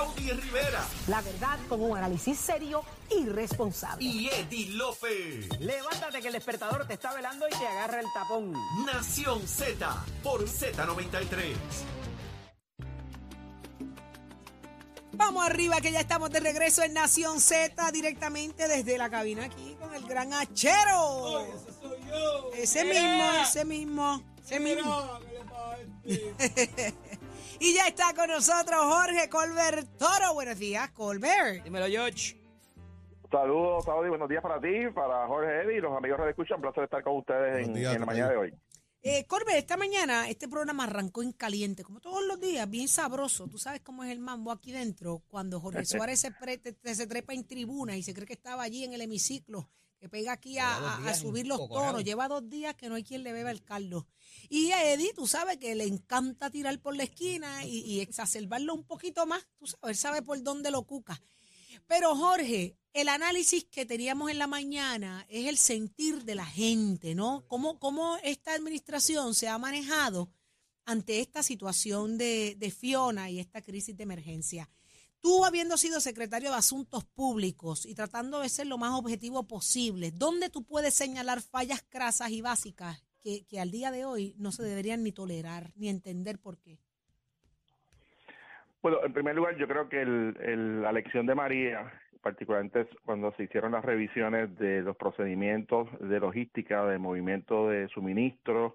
Saudi Rivera. La verdad con un análisis serio y responsable. Y Eddie Lofe. Levántate que el despertador te está velando y te agarra el tapón. Nación Z por Z93. Vamos arriba que ya estamos de regreso en Nación Z directamente desde la cabina aquí con el gran Achero. ese soy yo. Ese mismo, ese mismo, ese mismo. Y ya está con nosotros Jorge Colbert Toro. Buenos días, Colbert. Dímelo, George. Saludos, Saudi, buenos días para ti, para Jorge Eddy y los amigos de escuchan. Un placer estar con ustedes en, en la mañana de hoy. Eh, Corbett, esta mañana este programa arrancó en caliente, como todos los días, bien sabroso. Tú sabes cómo es el mambo aquí dentro, cuando Jorge Suárez se, se trepa en tribuna y se cree que estaba allí en el hemiciclo, que pega aquí a, subir los tonos. Lleva dos días que no hay quien le beba el caldo. Y a Eddie, tú sabes que le encanta tirar por la esquina y, y exacerbarlo un poquito más. Tú sabes, él sabe por dónde lo cuca. Pero Jorge, el análisis que teníamos en la mañana es el sentir de la gente, ¿no? ¿Cómo, cómo esta administración se ha manejado ante esta situación de, de Fiona y esta crisis de emergencia? Tú, habiendo sido secretario de Asuntos Públicos y tratando de ser lo más objetivo posible, ¿dónde tú puedes señalar fallas crasas y básicas que, al día de hoy no se deberían ni tolerar ni entender por qué? Bueno, en primer lugar, yo creo que el, la elección de María particularmente cuando se hicieron las revisiones de los procedimientos de logística, de movimiento de suministros,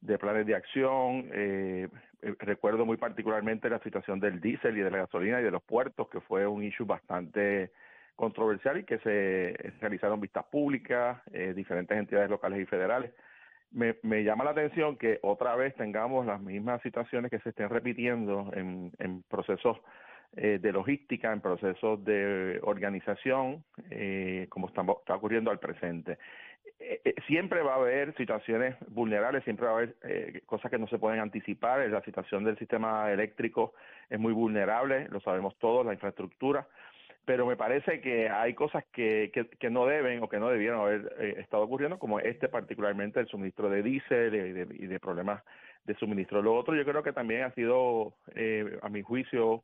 de planes de acción. Eh, eh, recuerdo muy particularmente la situación del diésel y de la gasolina y de los puertos, que fue un issue bastante controversial y que se realizaron vistas públicas, eh, diferentes entidades locales y federales. Me, llama la atención que otra vez tengamos las mismas situaciones que se estén repitiendo en, procesos eh, de logística, en procesos de organización, como está, está, ocurriendo al presente. Eh, siempre va a haber situaciones vulnerables, siempre va a haber cosas que no se pueden anticipar. La situación del sistema eléctrico es muy vulnerable, lo sabemos todos, la infraestructura pero me parece que hay cosas que, que, no deben o que no debieron haber estado ocurriendo, como este particularmente el suministro de diésel y de, y de, problemas de suministro. Lo otro yo creo que también ha sido, a mi juicio,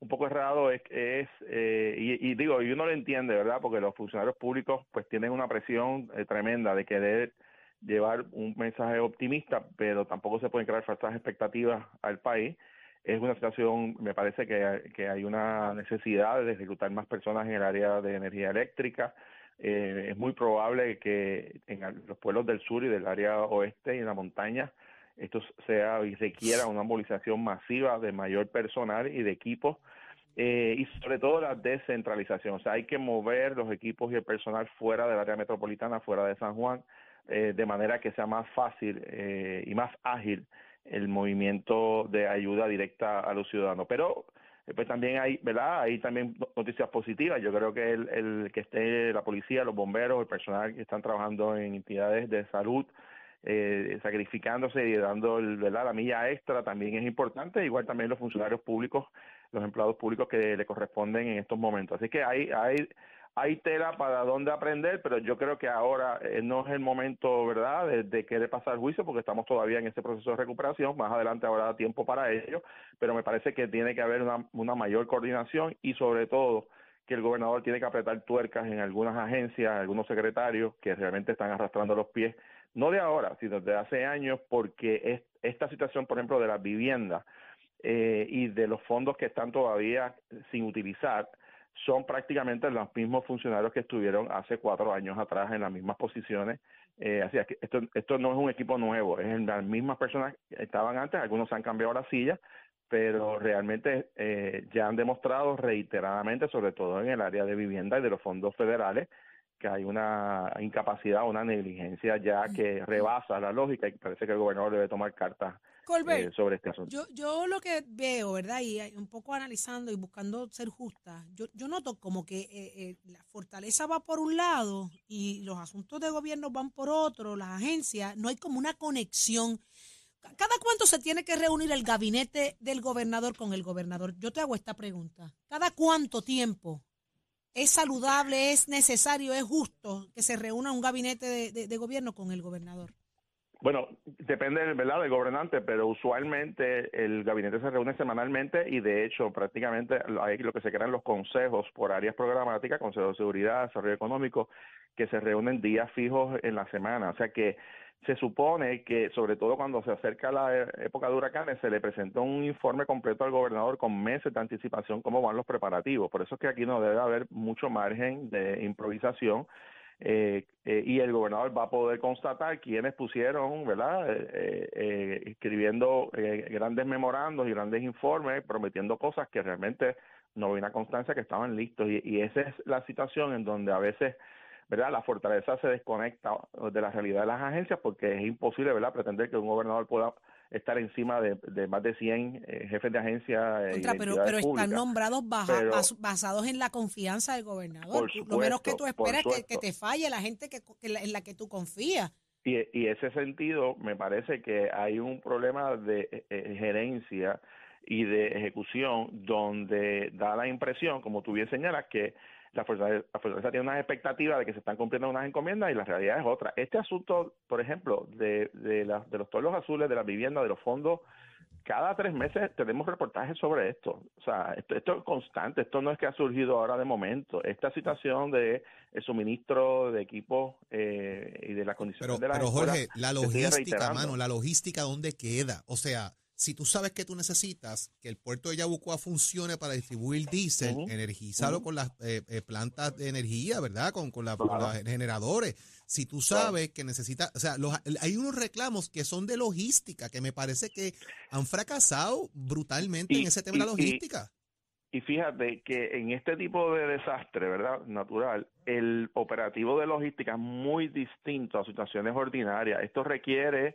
un poco errado es, es eh, y, digo, y uno lo entiende, ¿verdad? Porque los funcionarios públicos pues tienen una presión eh, tremenda de querer llevar un mensaje optimista, pero tampoco se pueden crear falsas expectativas al país. Es una situación, me parece que, que hay una necesidad de reclutar más personas en el área de energía eléctrica. Eh, es muy probable que en los pueblos del sur y del área oeste y en la montaña esto sea y requiera una movilización masiva de mayor personal y de equipos eh, y sobre todo la descentralización. O sea, hay que mover los equipos y el personal fuera del área metropolitana, fuera de San Juan, eh, de manera que sea más fácil eh, y más ágil el movimiento de ayuda directa a los ciudadanos. Pero pues también hay, ¿verdad? Hay también noticias positivas. Yo creo que el, el que esté la policía, los bomberos, el personal que están trabajando en entidades de salud, eh, sacrificándose y dando ¿verdad? la milla extra también es importante, igual también los funcionarios públicos, los empleados públicos que le corresponden en estos momentos. Así que hay, hay, hay tela para dónde aprender, pero yo creo que ahora eh, no es el momento, ¿verdad?, de, de, querer pasar juicio porque estamos todavía en ese proceso de recuperación, más adelante habrá tiempo para ello, pero me parece que tiene que haber una, una mayor coordinación y sobre todo que el gobernador tiene que apretar tuercas en algunas agencias, algunos secretarios que realmente están arrastrando los pies no de ahora, sino de hace años, porque es, esta situación, por ejemplo, de las viviendas eh, y de los fondos que están todavía sin utilizar, son prácticamente los mismos funcionarios que estuvieron hace cuatro años atrás en las mismas posiciones. Eh, así que esto, esto no es un equipo nuevo, es las mismas personas que estaban antes, algunos han cambiado la silla, pero realmente eh, ya han demostrado reiteradamente, sobre todo en el área de vivienda y de los fondos federales, que hay una incapacidad, una negligencia ya que rebasa la lógica y parece que el gobernador debe tomar cartas eh, sobre este asunto. Yo, yo lo que veo, ¿verdad? Y un poco analizando y buscando ser justa, yo, yo noto como que eh, eh, la fortaleza va por un lado y los asuntos de gobierno van por otro, las agencias, no hay como una conexión. ¿Cada cuánto se tiene que reunir el gabinete del gobernador con el gobernador? Yo te hago esta pregunta. ¿Cada cuánto tiempo es saludable, es necesario, es justo que se reúna un gabinete de, gobierno con el gobernador. Bueno, depende ¿verdad? del gobernante, pero usualmente el gabinete se reúne semanalmente y de hecho prácticamente hay lo que se crean los consejos por áreas programáticas, Consejo de Seguridad, Desarrollo Económico, que se reúnen días fijos en la semana. O sea que se supone que, sobre todo cuando se acerca la época de huracanes, se le presenta un informe completo al gobernador con meses de anticipación cómo van los preparativos. Por eso es que aquí no debe haber mucho margen de improvisación. Eh, eh, y el gobernador va a poder constatar quiénes pusieron, ¿verdad? Eh, escribiendo grandes memorandos y grandes informes, prometiendo cosas que realmente no había una constancia que estaban listos. y esa es la situación en donde a veces ¿verdad? La fortaleza se desconecta de la realidad de las agencias porque es imposible, ¿verdad?, pretender que un gobernador pueda estar encima de, más de 100 eh, jefes de agencia. Eh, pero, pero están nombrados basados en la confianza del gobernador. Lo menos que tú esperas es que, te falle la gente que, en la que tú confías. Y, y ese sentido, me parece que hay un problema de eh, gerencia y de ejecución donde da la impresión, como tú bien señalas, que la Fortaleza, tiene una expectativa de que se están cumpliendo unas encomiendas y la realidad es otra. Este asunto, por ejemplo, de, de, de los toros azules, de la vivienda, de los fondos, cada tres meses tenemos reportajes sobre esto. O sea, esto, esto, es constante, esto no es que ha surgido ahora de momento. Esta situación de el suministro de equipos eh, y de las condiciones de la Pero Jorge, la logística, mano, la logística, ¿dónde queda? O sea, si tú sabes que tú necesitas que el puerto de Yabucoa funcione para distribuir diésel, energizarlo con las eh, eh, plantas de energía, ¿verdad? Con, con, los generadores. Si tú sabes que necesitas, o sea, hay unos reclamos que son de logística, que me parece que han fracasado brutalmente en ese tema de la logística. Y, y fíjate que en este tipo de desastre, ¿verdad? Natural, el operativo de logística es muy distinto a situaciones ordinarias. Esto requiere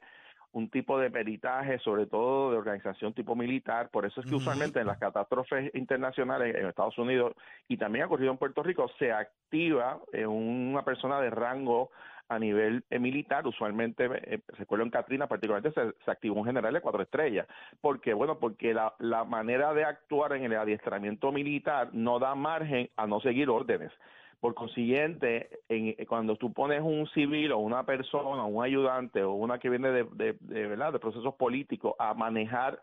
un tipo de peritaje, sobre todo de organización tipo militar. Por eso es que usualmente en las catástrofes internacionales en Estados Unidos y también ha ocurrido en Puerto Rico, se activa eh, una persona de rango a nivel eh, militar, usualmente, eh, recuerdo en Katrina particularmente, se, se, activó un general de cuatro estrellas. ¿Por qué? Bueno, porque la, la manera de actuar en el adiestramiento militar no da margen a no seguir órdenes. Por consiguiente, en, cuando tú pones un civil o una persona, un ayudante o una que viene de, de, ¿verdad? de procesos políticos a manejar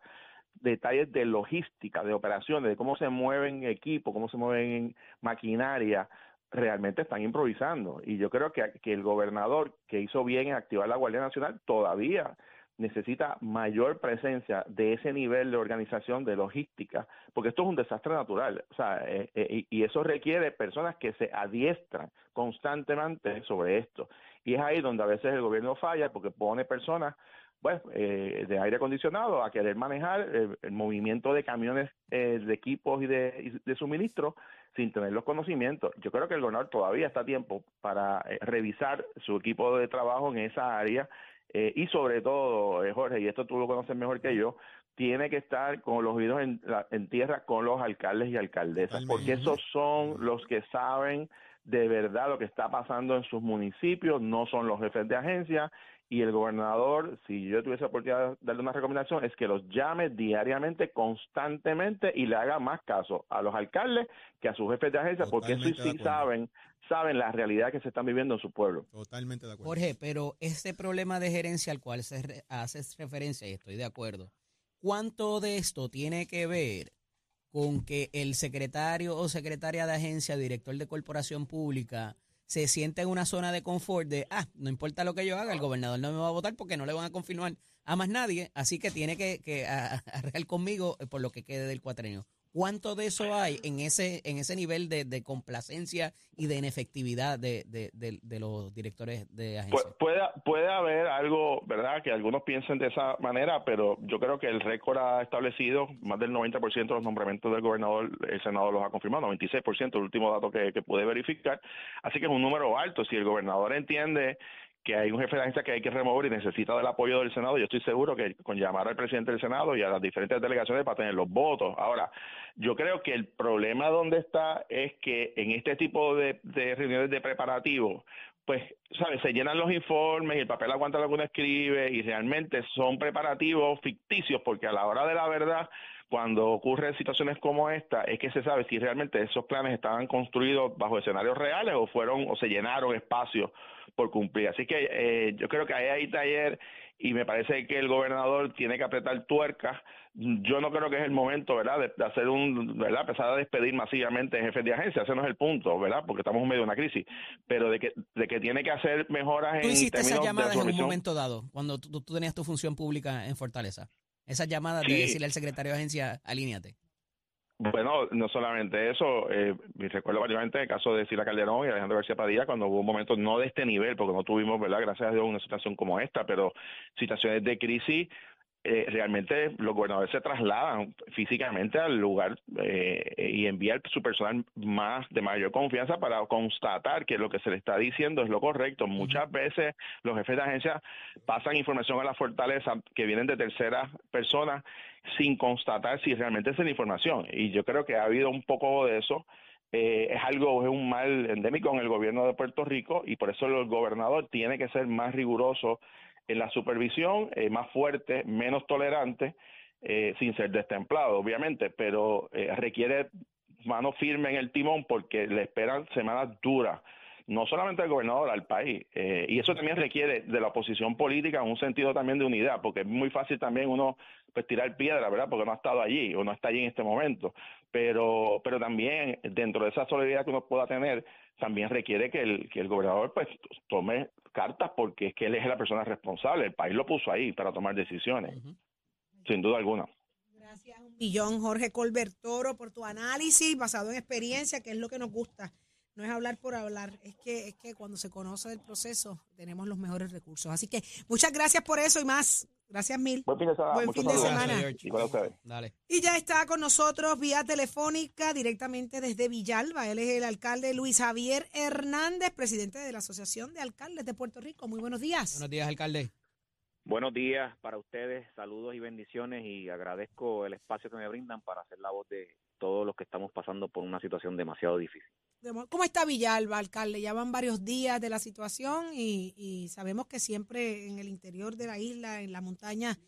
detalles de logística, de operaciones, de cómo se mueven equipos, cómo se mueven maquinaria, realmente están improvisando. Y yo creo que, que el gobernador, que hizo bien en activar la Guardia Nacional, todavía necesita mayor presencia de ese nivel de organización, de logística, porque esto es un desastre natural, o sea, eh, eh, y eso requiere personas que se adiestran constantemente sobre esto. Y es ahí donde a veces el gobierno falla porque pone personas pues, eh, de aire acondicionado a querer manejar el, movimiento de camiones de equipos y de, de suministro sin tener los conocimientos. Yo creo que el gobernador todavía está a tiempo para revisar su equipo de trabajo en esa área eh, y sobre todo, eh, Jorge, y esto tú lo conoces mejor que yo, tiene que estar con los oídos en, en tierra con los alcaldes y alcaldesas, porque esos son los que saben de verdad lo que está pasando en sus municipios, no son los jefes de agencia y el gobernador, si yo tuviese la oportunidad de darle una recomendación, es que los llame diariamente, constantemente y le haga más caso a los alcaldes que a sus jefes de agencia, porque eso sí saben saben la realidad que se están viviendo en su pueblo. Totalmente de acuerdo. Jorge, pero ese problema de gerencia al cual se hace referencia, y estoy de acuerdo, ¿cuánto de esto tiene que ver con que el secretario o secretaria de agencia, director de corporación pública, se siente en una zona de confort de, ah, no importa lo que yo haga, el gobernador no me va a votar porque no le van a confirmar a más nadie, así que tiene que, que arreglar conmigo por lo que quede del cuatrenio. ¿Cuánto de eso hay en ese en ese nivel de, complacencia y de inefectividad de, de, los directores de agencia? puede, puede haber algo, ¿verdad? Que algunos piensen de esa manera, pero yo creo que el récord ha establecido más del 90% de los nombramientos del gobernador, el Senado los ha confirmado, 96%, el último dato que, que pude verificar. Así que es un número alto. Si el gobernador entiende que hay un jefe de agencia que hay que remover y necesita del apoyo del Senado. Yo estoy seguro que con llamar al presidente del Senado y a las diferentes delegaciones para tener los votos. Ahora, yo creo que el problema donde está es que en este tipo de, reuniones de preparativo, pues, ¿sabes? Se llenan los informes y el papel aguanta lo que uno escribe y realmente son preparativos ficticios porque a la hora de la verdad cuando ocurren situaciones como esta es que se sabe si realmente esos planes estaban construidos bajo escenarios reales o fueron o se llenaron espacios por cumplir. Así que eh, yo creo que ahí hay taller y me parece que el gobernador tiene que apretar tuercas. Yo no creo que es el momento, ¿verdad?, de, hacer un, ¿verdad?, empezar a despedir masivamente jefes de agencia, ese no es el punto, ¿verdad?, porque estamos en medio de una crisis, pero de que, de que tiene que hacer mejoras ¿Tú en hiciste esa llamada en un momento dado, cuando tú, tenías tu función pública en Fortaleza? Esa llamada de decirle al secretario de agencia, alíñate. Bueno, no solamente eso, eh, recuerdo variamente el caso de Sila Calderón y Alejandro García Padilla, cuando hubo un momento no de este nivel, porque no tuvimos, ¿verdad? Gracias a Dios, una situación como esta, pero situaciones de crisis eh, realmente los gobernadores se trasladan físicamente al lugar eh, y envían su personal más de mayor confianza para constatar que lo que se le está diciendo es lo correcto. Muchas veces los jefes de agencia pasan información a la fortaleza que vienen de terceras personas sin constatar si realmente es la información. Y yo creo que ha habido un poco de eso. Eh, es algo, es un mal endémico en el gobierno de Puerto Rico y por eso el gobernador tiene que ser más riguroso en la supervisión, eh, más fuerte, menos tolerante, eh, sin ser destemplado, obviamente, pero eh, requiere mano firme en el timón porque le esperan semanas duras, no solamente al gobernador, al país. y eso también requiere de la oposición política un sentido también de unidad, porque es muy fácil también uno pues tirar piedra, ¿verdad? Porque no ha estado allí o no está allí en este momento. Pero, pero también dentro de esa solidaridad que uno pueda tener, también requiere que el, que el gobernador pues tome cartas porque es que él es la persona responsable, el país lo puso ahí para tomar decisiones, sin duda alguna. Gracias un millón, Jorge Colbert Toro, por tu análisis basado en experiencia, que es lo que nos gusta. No es hablar por hablar, es que, es que cuando se conoce el proceso tenemos los mejores recursos. Así que muchas gracias por eso y más. Gracias mil. Buen fin de semana. Buen fin de semana. Dale. Y ya está con nosotros vía telefónica directamente desde Villalba. Él es el alcalde Luis Javier Hernández, presidente de la Asociación de Alcaldes de Puerto Rico. Muy buenos días. Buenos días, alcalde. Buenos días para ustedes, saludos y bendiciones y agradezco el espacio que me brindan para hacer la voz de todos los que estamos pasando por una situación demasiado difícil. ¿Cómo está Villalba, alcalde? Ya van varios días de la situación y, sabemos que siempre en el interior de la isla, en la montaña,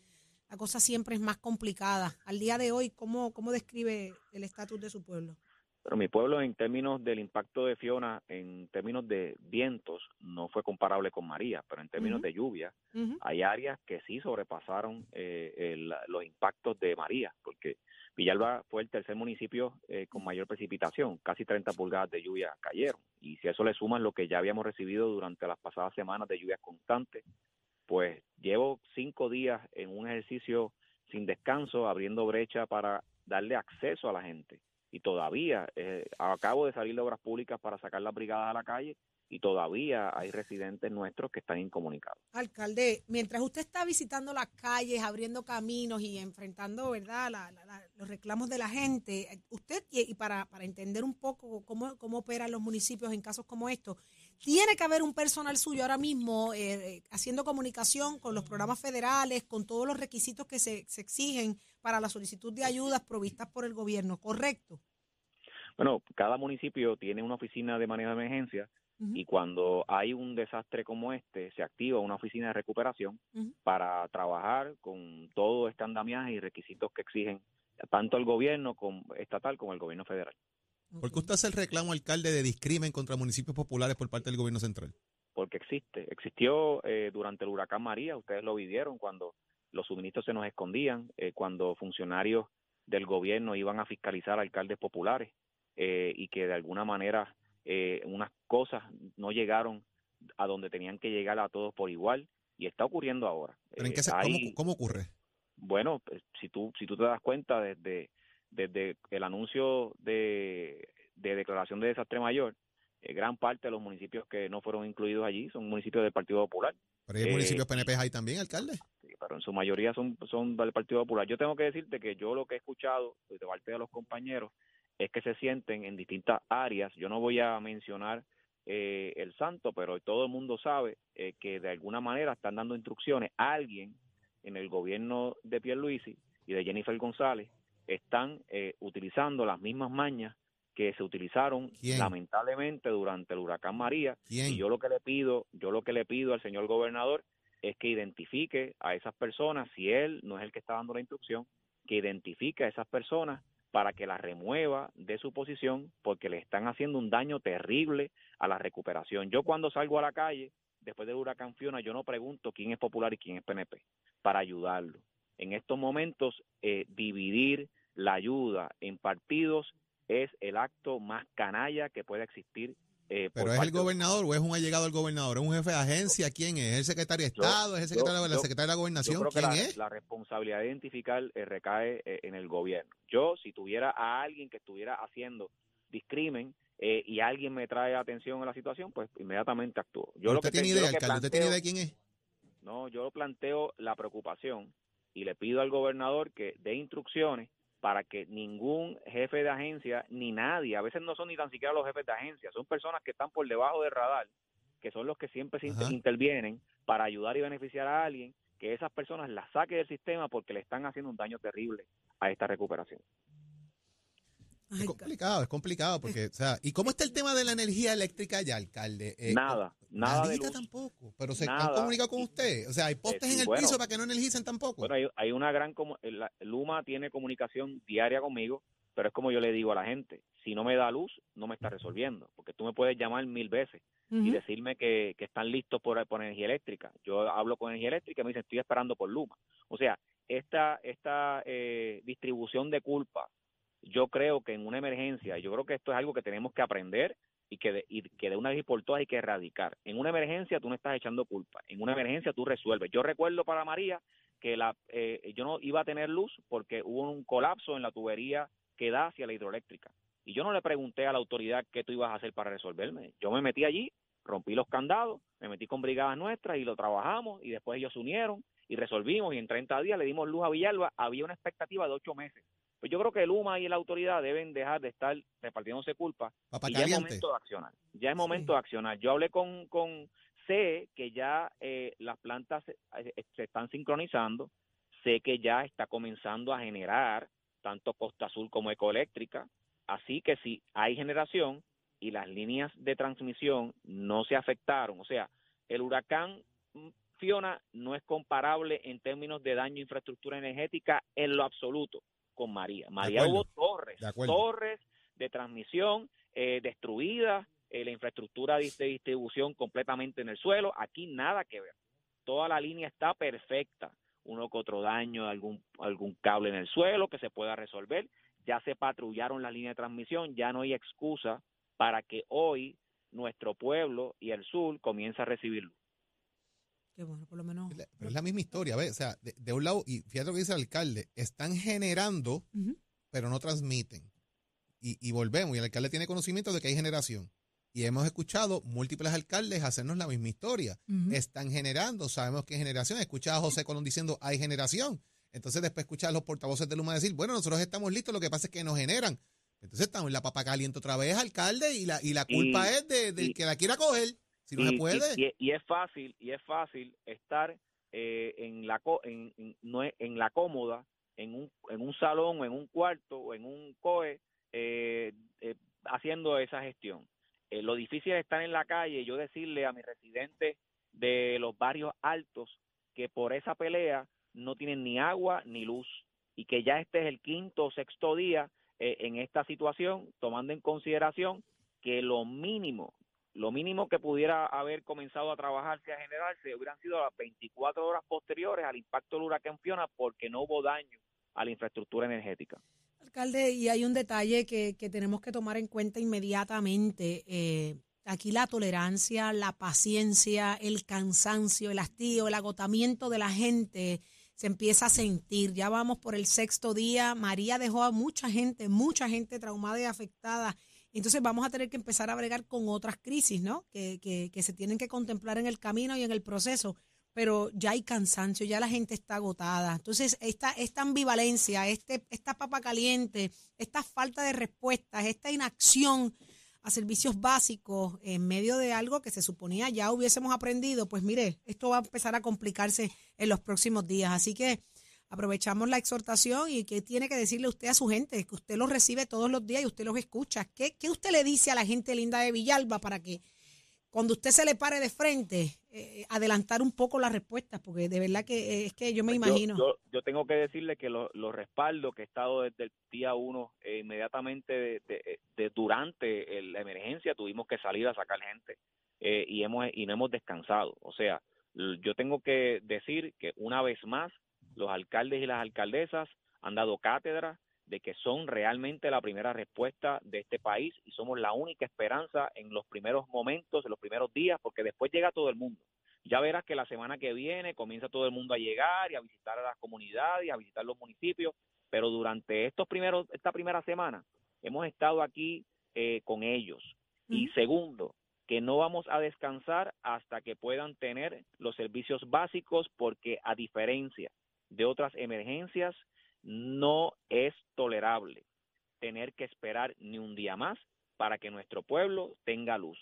la cosa siempre es más complicada. Al día de hoy, ¿cómo, cómo describe el estatus de su pueblo? Pero mi pueblo en términos del impacto de Fiona, en términos de vientos, no fue comparable con María, pero en términos de lluvia, hay áreas que sí sobrepasaron eh, los impactos de María, porque Villalba fue el tercer municipio eh, con mayor precipitación, casi 30 pulgadas de lluvia cayeron. Y si eso le suman lo que ya habíamos recibido durante las pasadas semanas de lluvia constante, pues llevo cinco días en un ejercicio sin descanso, abriendo brecha para darle acceso a la gente. Y todavía eh, acabo de salir de obras públicas para sacar las brigadas a la calle y todavía hay residentes nuestros que están incomunicados. Alcalde, mientras usted está visitando las calles, abriendo caminos y enfrentando, ¿verdad?, los reclamos de la gente, usted, y para, para entender un poco cómo, cómo operan los municipios en casos como estos, tiene que haber un personal suyo ahora mismo eh, haciendo comunicación con los programas federales, con todos los requisitos que se, se exigen para la solicitud de ayudas provistas por el gobierno, ¿correcto? Bueno, cada municipio tiene una oficina de manejo de emergencia y cuando hay un desastre como este, se activa una oficina de recuperación para trabajar con todo este andamiaje y requisitos que exigen tanto el gobierno estatal como el gobierno federal. ¿Por qué usted hace el reclamo, alcalde, de discrimen contra municipios populares por parte del gobierno central? Porque existe. Existió eh, durante el huracán María, ustedes lo vivieron cuando los suministros se nos escondían, eh, cuando funcionarios del gobierno iban a fiscalizar alcaldes populares eh, y que de alguna manera eh, unas cosas no llegaron a donde tenían que llegar a todos por igual y está ocurriendo ahora. ¿Pero en qué ¿cómo, ocurre? Bueno, pues, si tú si tú te das cuenta desde desde el anuncio de, declaración de desastre mayor, eh, gran parte de los municipios que no fueron incluidos allí son municipios del Partido Popular. Pero hay municipios PNP ahí también, alcalde. Sí, pero en su mayoría son, son del Partido Popular. Yo tengo que decirte que yo lo que he escuchado de parte de los compañeros es que se sienten en distintas áreas. Yo no voy a mencionar eh, el santo, pero todo el mundo sabe eh, que de alguna manera están dando instrucciones. A alguien en el gobierno de Pierluisi y de Jennifer González están eh, utilizando las mismas mañas que se utilizaron lamentablemente durante el huracán María. Y yo lo que le pido yo lo que le pido al señor gobernador es que identifique a esas personas si él no es el que está dando la instrucción que identifique a esas personas para que la remueva de su posición porque le están haciendo un daño terrible a la recuperación. Yo cuando salgo a la calle después del huracán Fiona, yo no pregunto quién es popular y quién es PNP, para ayudarlo. En estos momentos, eh, dividir la ayuda en partidos es el acto más canalla que puede existir. Eh, ¿Pero es el gobernador o es un allegado al gobernador? ¿Es un jefe de agencia? ¿Quién es? ¿Es el secretario de Estado? ¿Es el secretario de la Secretaría de la Gobernación? ¿Quién la, es? La responsabilidad de identificar eh, recae en el gobierno. Yo, si tuviera a alguien que estuviera haciendo discrimen, eh, y alguien me trae atención a la situación, pues inmediatamente actúo. Yo lo que tiene idea, alcalde? ¿Usted tiene idea de quién es? No, yo planteo la preocupación y le pido al gobernador que dé instrucciones para que ningún jefe de agencia, ni nadie, a veces no son ni tan siquiera los jefes de agencia, son personas que están por debajo del radar, que son los que siempre se intervienen para ayudar y beneficiar a alguien, que esas personas las saque del sistema porque le están haciendo un daño terrible a esta recuperación es complicado, es complicado porque, o sea, ¿y cómo está el tema de la energía eléctrica ya, alcalde? Eh, nada, nada de tampoco, pero se han comunicado con usted, o sea, hay postes en el piso para que no energicen tampoco. Bueno, hay, una gran, Luma tiene comunicación diaria conmigo, pero es como yo le digo a la gente, si no me da luz, no me está resolviendo, porque tú me puedes llamar mil veces y decirme que, están listos por, por energía eléctrica. Yo hablo con energía eléctrica y me dicen, estoy esperando por Luma. O sea, esta, esta eh, distribución de culpa yo creo que en una emergencia, yo creo que esto es algo que tenemos que aprender y que de, y que de una vez y por todas hay que erradicar. En una emergencia tú no estás echando culpa, en una emergencia tú resuelves. Yo recuerdo para María que la, eh, yo no iba a tener luz porque hubo un colapso en la tubería que da hacia la hidroeléctrica. Y yo no le pregunté a la autoridad qué tú ibas a hacer para resolverme. Yo me metí allí, rompí los candados, me metí con brigadas nuestras y lo trabajamos y después ellos se unieron y resolvimos y en 30 días le dimos luz a Villalba. Había una expectativa de ocho meses. Pues yo creo que el UMA y la autoridad deben dejar de estar repartiéndose culpa y ya es momento de accionar. Ya es momento de accionar. Yo hablé con, con sé que ya eh, las plantas se, eh, se, están sincronizando, sé que ya está comenzando a generar tanto Costa Azul como Ecoeléctrica, así que si hay generación y las líneas de transmisión no se afectaron, o sea, el huracán Fiona no es comparable en términos de daño a infraestructura energética en lo absoluto con María. María hubo torres, torres de transmisión eh, destruidas, eh, la infraestructura de distribución completamente en el suelo. Aquí nada que ver. Toda la línea está perfecta. Uno que otro daño, algún, algún cable en el suelo que se pueda resolver. Ya se patrullaron la línea de transmisión, ya no hay excusa para que hoy nuestro pueblo y el sur comience a bueno, por lo menos. Pero es la misma historia, ¿ves? O sea, de, un lado, y fíjate lo que dice el alcalde, están generando, pero no transmiten. Y, volvemos, y el alcalde tiene conocimiento de que hay generación. Y hemos escuchado múltiples alcaldes hacernos la misma historia. Están generando, sabemos que hay generación. He escuchado a José Colón diciendo hay generación. Entonces después escuchar a los portavoces de Luma decir, bueno, nosotros estamos listos, lo que pasa es que nos generan. Entonces estamos en la papa caliente otra vez, alcalde, y la, y la culpa es de, del que la quiera coger y, es fácil, y es fácil estar eh, en la en, en, la cómoda, en un, en un salón o en un cuarto o en un COE eh, eh, haciendo esa gestión. lo difícil es estar en la calle y yo decirle a mis residentes de los barrios altos que por esa pelea no tienen ni agua ni luz y que ya este es el quinto o sexto día en esta situación, tomando en consideración que lo mínimo lo mínimo que pudiera haber comenzado a trabajarse, a generarse, hubieran sido las 24 horas posteriores al impacto del huracán Fiona porque no hubo daño a la infraestructura energética. Alcalde, y hay un detalle que, tenemos que tomar en cuenta inmediatamente. Eh, aquí la tolerancia, la paciencia, el cansancio, el hastío, el agotamiento de la gente se empieza a sentir. Ya vamos por el sexto día. María dejó a mucha gente, mucha gente traumada y afectada entonces vamos a tener que empezar a bregar con otras crisis, ¿no? Que, que, que se tienen que contemplar en el camino y en el proceso pero ya hay cansancio, ya la gente está agotada. Entonces, esta, esta ambivalencia, este, esta papa caliente, esta falta de respuestas, esta inacción a servicios básicos en medio de algo que se suponía ya hubiésemos aprendido, pues mire, esto va a empezar a complicarse en los próximos días. Así que aprovechamos la exhortación y qué tiene que decirle usted a su gente, que usted los recibe todos los días y usted los escucha. ¿Qué, qué usted le dice a la gente linda de Villalba para que cuando usted se le pare de frente, eh, adelantar un poco las respuestas? Porque de verdad que eh, es que yo me pues imagino. Yo, tengo que decirle que los lo respaldo, que he estado desde el día uno, eh, inmediatamente de, durante la emergencia, tuvimos que salir a sacar gente. eh, y, hemos, y no hemos descansado. O sea, yo tengo que decir que una vez más los alcaldes y las alcaldesas han dado cátedra de que son realmente la primera respuesta de este país y somos la única esperanza en los primeros momentos, en los primeros días, porque después llega todo el mundo. Ya verás que la semana que viene comienza todo el mundo a llegar y a visitar a las comunidades y a visitar los municipios, pero durante estos primeros, esta primera semana hemos estado aquí eh, con ellos. Y segundo, que no vamos a descansar hasta que puedan tener los servicios básicos, porque a diferencia de otras emergencias, no es tolerable tener que esperar ni un día más para que nuestro pueblo tenga luz.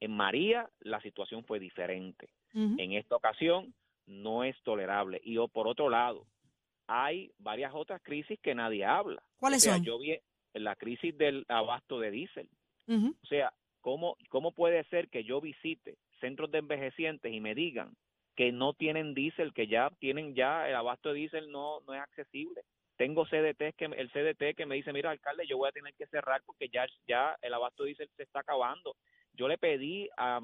En María la situación fue diferente. En esta ocasión no es tolerable. Y por otro lado, hay varias otras crisis que nadie habla. ¿Cuáles son? Yo vi la crisis del abasto de diésel. O sea, ¿cómo, ¿cómo puede ser que yo visite centros de envejecientes y me digan que no tienen diésel, que ya tienen ya el abasto de diésel no, no es accesible? Tengo CDT que el CDT que me dice, mira, alcalde, yo voy a tener que cerrar porque ya, ya el abasto de diésel se está acabando. Yo le pedí a,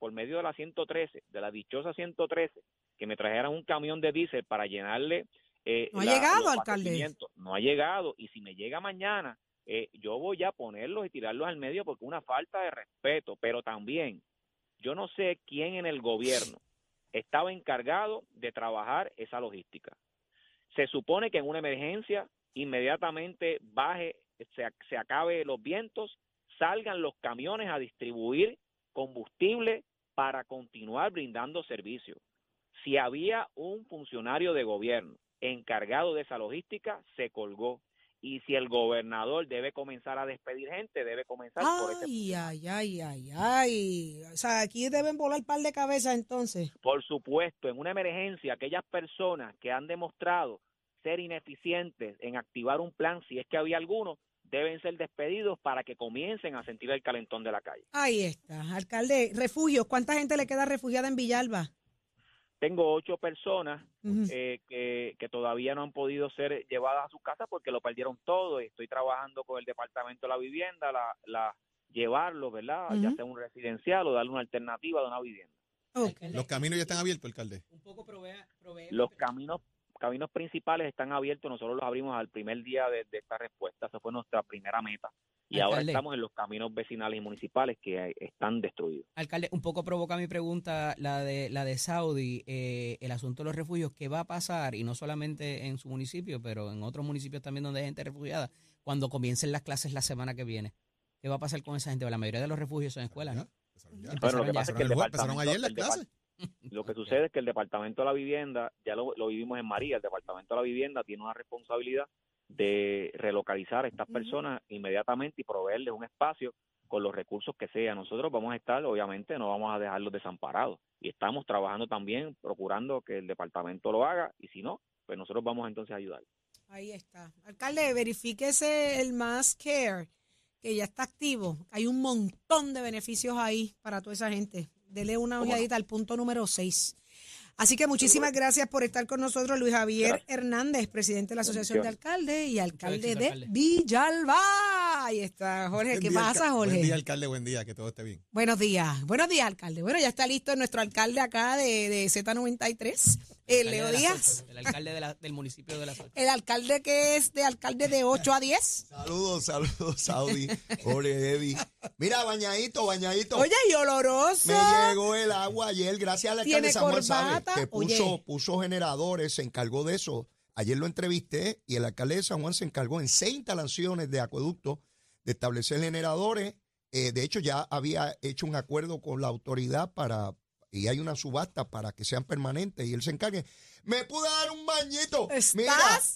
por medio de la 113, de la dichosa 113, que me trajeran un camión de diésel para llenarle eh, no ha llegado, alcalde. No ha llegado. Y si me llega mañana, eh, yo voy a ponerlos y tirarlos al medio porque es una falta de respeto. Pero también, yo no sé quién en el gobierno estaba encargado de trabajar esa logística. Se supone que en una emergencia inmediatamente baje, se, se acabe los vientos, salgan los camiones a distribuir combustible para continuar brindando servicio. Si había un funcionario de gobierno encargado de esa logística, se colgó. Y si el gobernador debe comenzar a despedir gente, debe comenzar por ese. Ay, ay, ay, ay, ay. O sea, aquí deben volar par de cabezas entonces. Por supuesto, en una emergencia, aquellas personas que han demostrado ser ineficientes en activar un plan, si es que había alguno, deben ser despedidos para que comiencen a sentir el calentón de la calle. Ahí está, alcalde. Refugios, ¿cuánta gente le queda refugiada en Villalba? Tengo ocho personas eh, que, todavía no han podido ser llevadas a su casa porque lo perdieron todo. Estoy trabajando con el Departamento de la Vivienda, la, la llevarlo, ¿verdad? Ya sea un residencial o darle una alternativa de una vivienda. Los caminos ya están abiertos, alcalde. Un poco Los caminos caminos principales están abiertos, nosotros los abrimos al primer día de, esta respuesta, esa fue nuestra primera meta. Y ahora estamos en los caminos vecinales y municipales que están destruidos. Alcalde, un poco provoca mi pregunta la de la de Saudi, eh, el asunto de los refugios, ¿qué va a pasar? Y no solamente en su municipio, pero en otros municipios también donde hay gente refugiada, cuando comiencen las clases la semana que viene. ¿Qué va a pasar con esa gente? La mayoría de los refugios son escuelas, ¿no? Bueno, lo que pasa es que el departamento, ayer las clases. Lo que sucede es que el Departamento de la Vivienda, ya lo, vivimos en María, el Departamento de la Vivienda tiene una responsabilidad de relocalizar a estas personas inmediatamente y proveerles un espacio con los recursos que sea. Nosotros vamos a estar, obviamente, no vamos a dejarlos desamparados y estamos trabajando también procurando que el departamento lo haga y si no, pues nosotros vamos entonces a ayudar. Ahí está. Alcalde, verifíquese el Mass Care, que ya está activo. Hay un montón de beneficios ahí para toda esa gente. Dele una ojeadita al punto número 6. Así que muchísimas gracias por estar con nosotros, Luis Javier Hernández, presidente de la Asociación de Alcaldes y alcalde de Villalba. Ahí está, Jorge. ¿Qué pasa, Jorge? Buen día, alcalde. Buen día, que todo esté bien. Buenos días. Buenos días, alcalde. Bueno, ya está listo nuestro alcalde acá de, de Z93. El Leo Díaz. El alcalde del municipio de La El alcalde que es de alcalde de 8 a 10. Saludos, saludos, Saudi. Ole, Eddie. Mira, bañadito, bañadito. Oye, y oloroso. Me llegó el agua ayer, gracias al alcalde Samuel Sabe, que puso, puso generadores, se encargó de eso. Ayer lo entrevisté y el alcalde de San Juan se encargó en seis instalaciones de acueducto de establecer generadores. Eh, de hecho, ya había hecho un acuerdo con la autoridad para, y hay una subasta para que sean permanentes y él se encargue. Me pude dar un bañito. ¿Estás? Mira,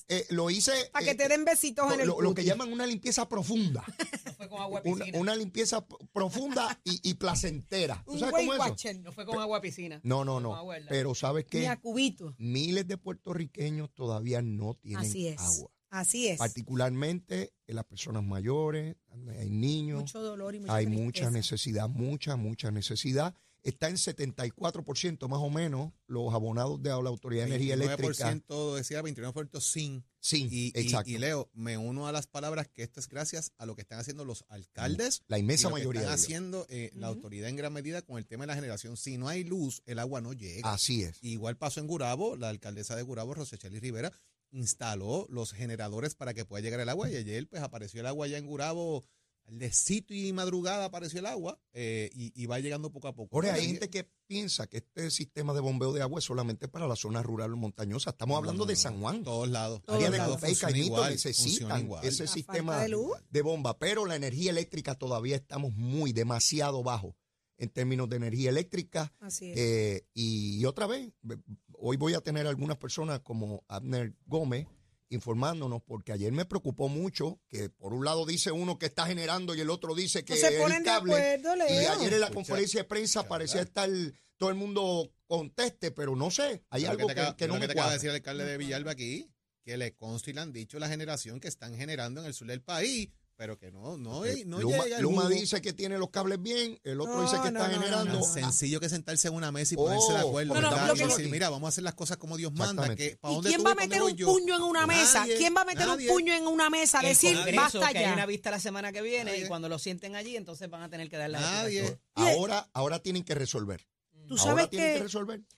eh, lo hice. Para que te den besitos en el lo, lo que llaman una limpieza profunda. no fue con agua piscina. Una, limpieza profunda y, placentera. ¿Tú sabes cómo es No fue con agua piscina. No, no, no. Pero ¿sabes qué? Ni a cubito. Miles de puertorriqueños todavía no tienen Así es. agua. Así es. Particularmente en las personas mayores, hay niños. Mucho dolor y mucha Hay mucha necesidad, mucha, mucha necesidad. está en 74% más o menos los abonados de la Autoridad de Energía Eléctrica. 29% decía 29% sin. Sin, y, exacto. Y, Leo, me uno a las palabras que esto es gracias a lo que están haciendo los alcaldes. La inmensa y lo mayoría. Que están haciendo eh, la autoridad en gran medida con el tema de la generación. Si no hay luz, el agua no llega. Así es. Igual pasó en Gurabo, la alcaldesa de Gurabo, Rosecheli Rivera, instaló los generadores para que pueda llegar el agua y ayer pues apareció el agua ya en Gurabo de sitio y madrugada apareció el agua eh, y, va llegando poco a poco. Ahora, hay gente que piensa que este sistema de bombeo de agua es solamente para la zona rural o montañosa. Estamos hablando de San Juan. Todos lados. Área de Copey y necesitan ese sistema de, bomba. Pero la energía eléctrica todavía estamos muy, demasiado bajo en términos de energía eléctrica. Así es. Eh, y otra vez, hoy voy a tener algunas personas como Abner Gómez informándonos, porque ayer me preocupó mucho que por un lado dice uno que está generando y el otro dice que se el cable. y ayer en la conferencia de prensa parecía estar todo el mundo conteste, pero no sé, hay algo que, no me te acaba de decir el alcalde de Villalba aquí, que le consta y le han dicho la generación que están generando en el sur del país pero que no, no, no Luma, llega Luma dice que tiene los cables bien, el otro dice que está generando. sencillo que sentarse en una mesa y ponerse de oh, acuerdo. y decir, mira, vamos a hacer las cosas como Dios manda. Que, ¿Y quién va a meter un puño en una mesa? ¿Quién va a meter un puño en una mesa? Decir, basta ya. hay una vista la semana que viene y cuando lo sienten allí, entonces van a tener que darle Nadie. Ahora, ahora tienen que resolver. Tú sabes que,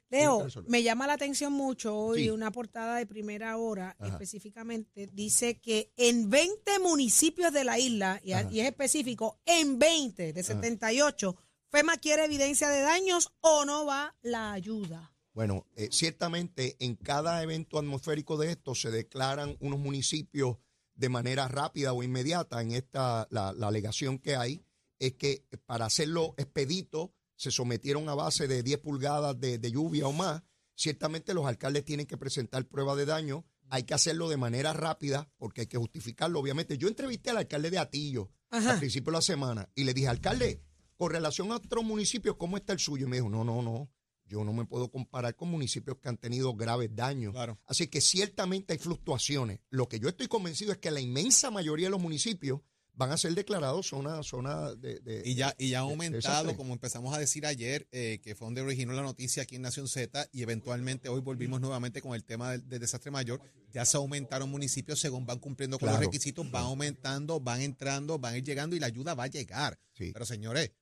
Leo, me llama la atención mucho hoy una portada de primera hora específicamente, dice que en 20 municipios de la isla, y, es específico, en 20 de 78, FEMA quiere evidencia de daños o no va la ayuda. Bueno, eh, ciertamente en cada evento atmosférico de esto se declaran unos municipios de manera rápida o inmediata. En esta, la, la alegación que hay es que para hacerlo expedito, se sometieron a base de 10 pulgadas de, lluvia o más, ciertamente los alcaldes tienen que presentar prueba de daño. Hay que hacerlo de manera rápida porque hay que justificarlo, obviamente. Yo entrevisté al alcalde de Atillo al principio de la semana y le dije, alcalde, con relación a otros municipios, ¿cómo está el suyo? Y me dijo, no, no, no, yo no me puedo comparar con municipios que han tenido graves daños. Así que ciertamente hay fluctuaciones. Lo que yo estoy convencido es que la inmensa mayoría de los municipios van a ser declarados zona, zona de, Y ya, y ya ha aumentado, como empezamos a decir ayer, eh, que fue donde originó la noticia aquí en Nación Z, y eventualmente hoy volvimos nuevamente con el tema del, desastre mayor. Ya se aumentaron municipios según van cumpliendo con los requisitos, van aumentando, van entrando, van a ir llegando y la ayuda va a llegar. Pero señores,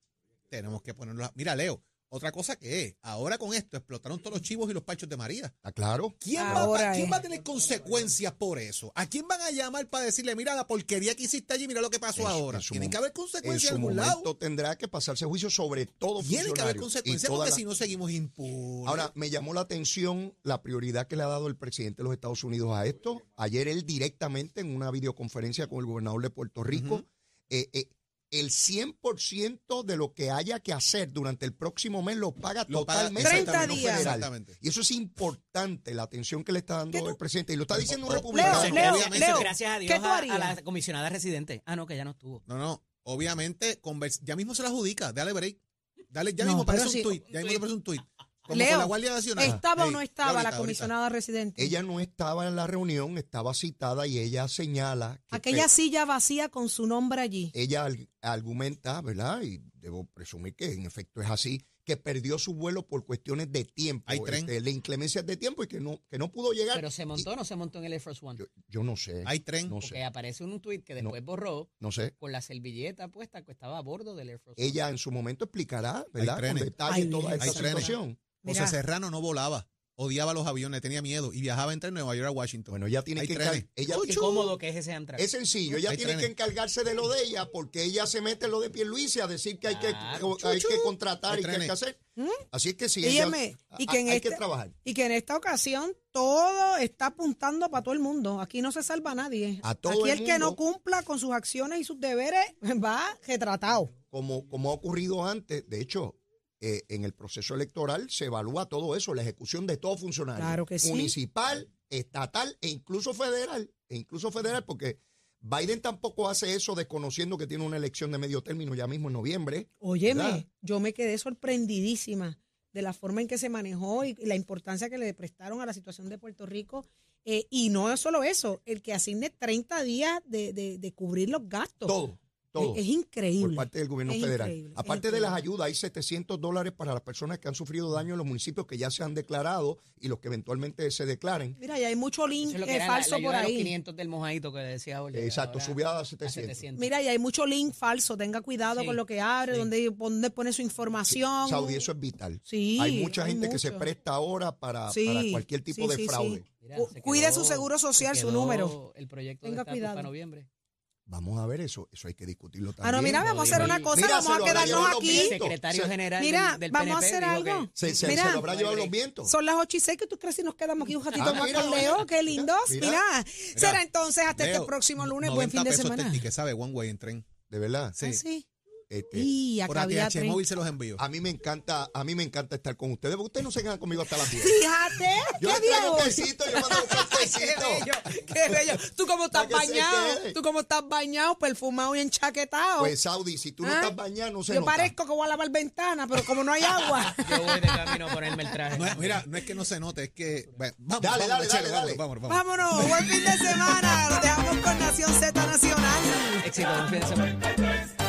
tenemos que ponerlo. Mira, Leo, otra cosa que es, ahora con esto explotaron todos los chivos y los pachos de María. ¿Está ah, claro? ¿Quién, va, ¿quién va, a tener consecuencias por eso? ¿A quién van a llamar para decirle, mira la porquería que hiciste allí, mira lo que pasó ahora? Tiene que haber consecuencias en, algún lado. tendrá que pasarse juicio sobre todo Tiene que haber consecuencias porque si no seguimos impunes. Ahora, me llamó la atención la prioridad que le ha dado el presidente de los Estados Unidos a esto. Ayer él directamente en una videoconferencia con el gobernador de Puerto Rico eh, eh, el 100% de lo que haya que hacer durante el próximo mes lo paga totalmente 30 días. Federal. Y eso es importante, la atención que le está dando el presidente. Y lo está diciendo un republicano. gracias a Dios a, la comisionada residente. Ah, no, que ya no estuvo. No, no. Obviamente, ya mismo se la adjudica. Dale break. Dale, ya mismo parece un tuit. Ya mismo parece un tuit. Leo, ¿estaba o no estaba la comisionada residente? Ella no estaba en la reunión, estaba citada y ella señala... Que Aquella silla vacía con su nombre allí. Ella argumenta, ¿verdad? Y debo presumir que en efecto es así, que perdió su vuelo por cuestiones de tiempo, ¿Hay tren? Este, de inclemencias de tiempo y que no, que no pudo llegar. Pero se montó o no se montó en el Air Force One. Yo, no sé. Hay tren. No Porque aparece un tuit que después borró. No sé. Con la servilleta puesta que estaba a bordo del Air Force One. Ella en su momento explicará, ¿verdad? Con detalle toda esta situación. José Serrano no volaba, odiaba los aviones, tenía miedo y viajaba entre Nueva York a Washington. Bueno, ella tiene que ella Qué cómodo que es ese Amtrak. Es sencillo, ella tiene que encargarse de lo de ella porque ella se mete en lo de Pierluisi a decir que hay que, hay que contratar y que hay que hacer. ¿Mm? Así es que sí, ella, y que hay que este trabajar. Y que en esta ocasión todo está apuntando para todo el mundo. Aquí no se salva nadie. A todo Aquí el, que no cumpla con sus acciones y sus deberes va retratado. Como, como ha ocurrido antes, de hecho, eh, en el proceso electoral se evalúa todo eso, la ejecución de todo funcionario. Claro que sí. Municipal, estatal e incluso federal. E incluso federal, porque Biden tampoco hace eso desconociendo que tiene una elección de medio término ya mismo en noviembre. Óyeme, yo me quedé sorprendidísima de la forma en que se manejó y la importancia que le prestaron a la situación de Puerto Rico. Eh, y no es solo eso, el que asigne 30 días de, de, de cubrir los gastos. Todo todo. Es, increíble. Por parte del gobierno federal. Aparte de las ayudas, hay 700 dólares para las personas que han sufrido daño en los municipios que ya se han declarado y los que eventualmente se declaren. Mira, y hay mucho link falso por ahí. Los 500 del mojadito que decía Exacto, subida a 700. Mira, y hay mucho link falso. Tenga cuidado con lo que abre, donde, pone su información. Saudi, eso es vital. Sí, hay mucha gente que se presta ahora para, para cualquier tipo de fraude. Cuide su seguro social, su número. El proyecto Tenga cuidado. para noviembre. Vamos a ver eso, eso hay que discutirlo también. Ah, no, mira, vamos a hacer una cosa, vamos a quedarnos aquí. Secretario general mira, vamos a hacer algo. Se, se, mira, se, lo habrá llevado los vientos. Son las 8 y 6 que tú crees si nos quedamos aquí un ratito ah, más con Leo, qué lindos. Mira, será entonces hasta este próximo lunes, buen fin de semana. que sabe One Way en tren. ¿De verdad? Sí. ¿Ah, sí? Este, y por ATH móvil se los envío. A mí me encanta, a mí me encanta estar con ustedes, porque ustedes no se quedan conmigo hasta las 10. Fíjate. Yo les traigo un besito, yo mando un besito. qué bello, qué bello. Tú como estás bañado, tú como estás bañado, perfumado y enchaquetado. Pues Saudi, si tú no ¿Ah? estás bañado, no se Yo parezco que voy a lavar ventana, pero como no hay agua. yo voy de camino a ponerme el traje. mira, no es que no se note, es que vamos, dale, vamos, dale, dale, Vámonos, vámonos. buen fin de semana. Nos dejamos con Nación Z Nacional. Éxito, buen fin de semana.